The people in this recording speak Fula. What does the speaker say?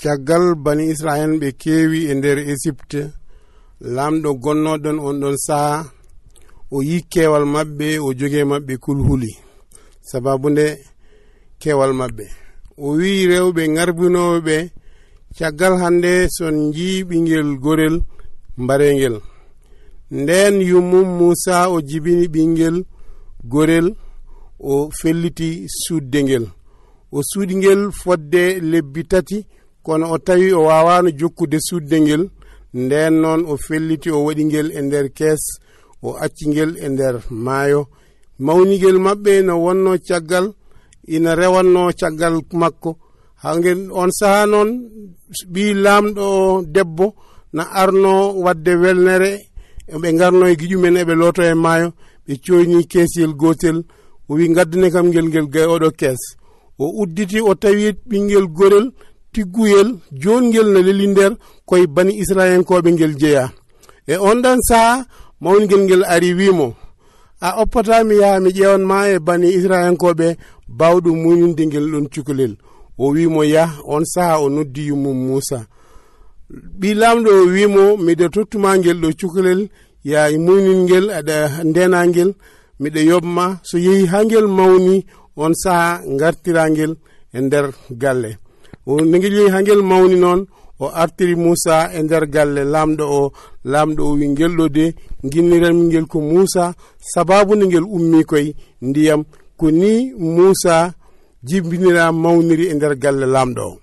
caggal bani israel ɓe keewi e nder égypte lamɗo gonnoɗon on ɗon saha o yi kewal maɓɓe o jogi maɓɓe kulhuli. Sababu nde kewal maɓɓe. O wi rewɓe garbinoɓe caggal hande son jii ɓingel gorel mbarengel nden yummum musa o jibini ɓingel gorel o felliti sudde ngel o suuɗi ngel fodde lebbi tati kono o tawi o wawano jokkude sudde ngel nden noon o felliti o waɗi ngel e nder kees o acci ngel e nder maayo. Mawnigel maɓɓe no wonno caggal ina rewanno caggal makko. Hangel on saaha noon ɓi lamɗo debbo na arno wadde welnere ɓe garno e giƴumen eɓe looto e maayo ɓe coyni keesiyel gotel o wi gaddane kam ngel ngel gay oɗo kees. O udditi o tawi ɓinguel gorel tigguyel jongel no leli nder koye bani israilankoɓe ngel jeeya. E on ɗan saaha mawnigel ngel ari wimo a oppatami yaha mi ƴewanma e bani israilankoɓe bawɗo muñinde ngel ɗon cukalel. O wimo yah on saaha o noddi yummum moussa ɓi lamɗo o wimo miɗa tottuma ngel ɗo cukalel ya muñin ngel aɗa ndena miɗa yobma. So yeehi ha ngel mawni on saaha gartirangel e nder galle. no guel yeehi ha guel mawni noon o artiri moussa e nder galle lamɗo o. Lamɗo o wi guel ɗo de guinniranmi guel ko moussa. Sababu nde guel ummi koye ndiyam ko ni moussa jibbinira mawniri e nder galle lamɗo o.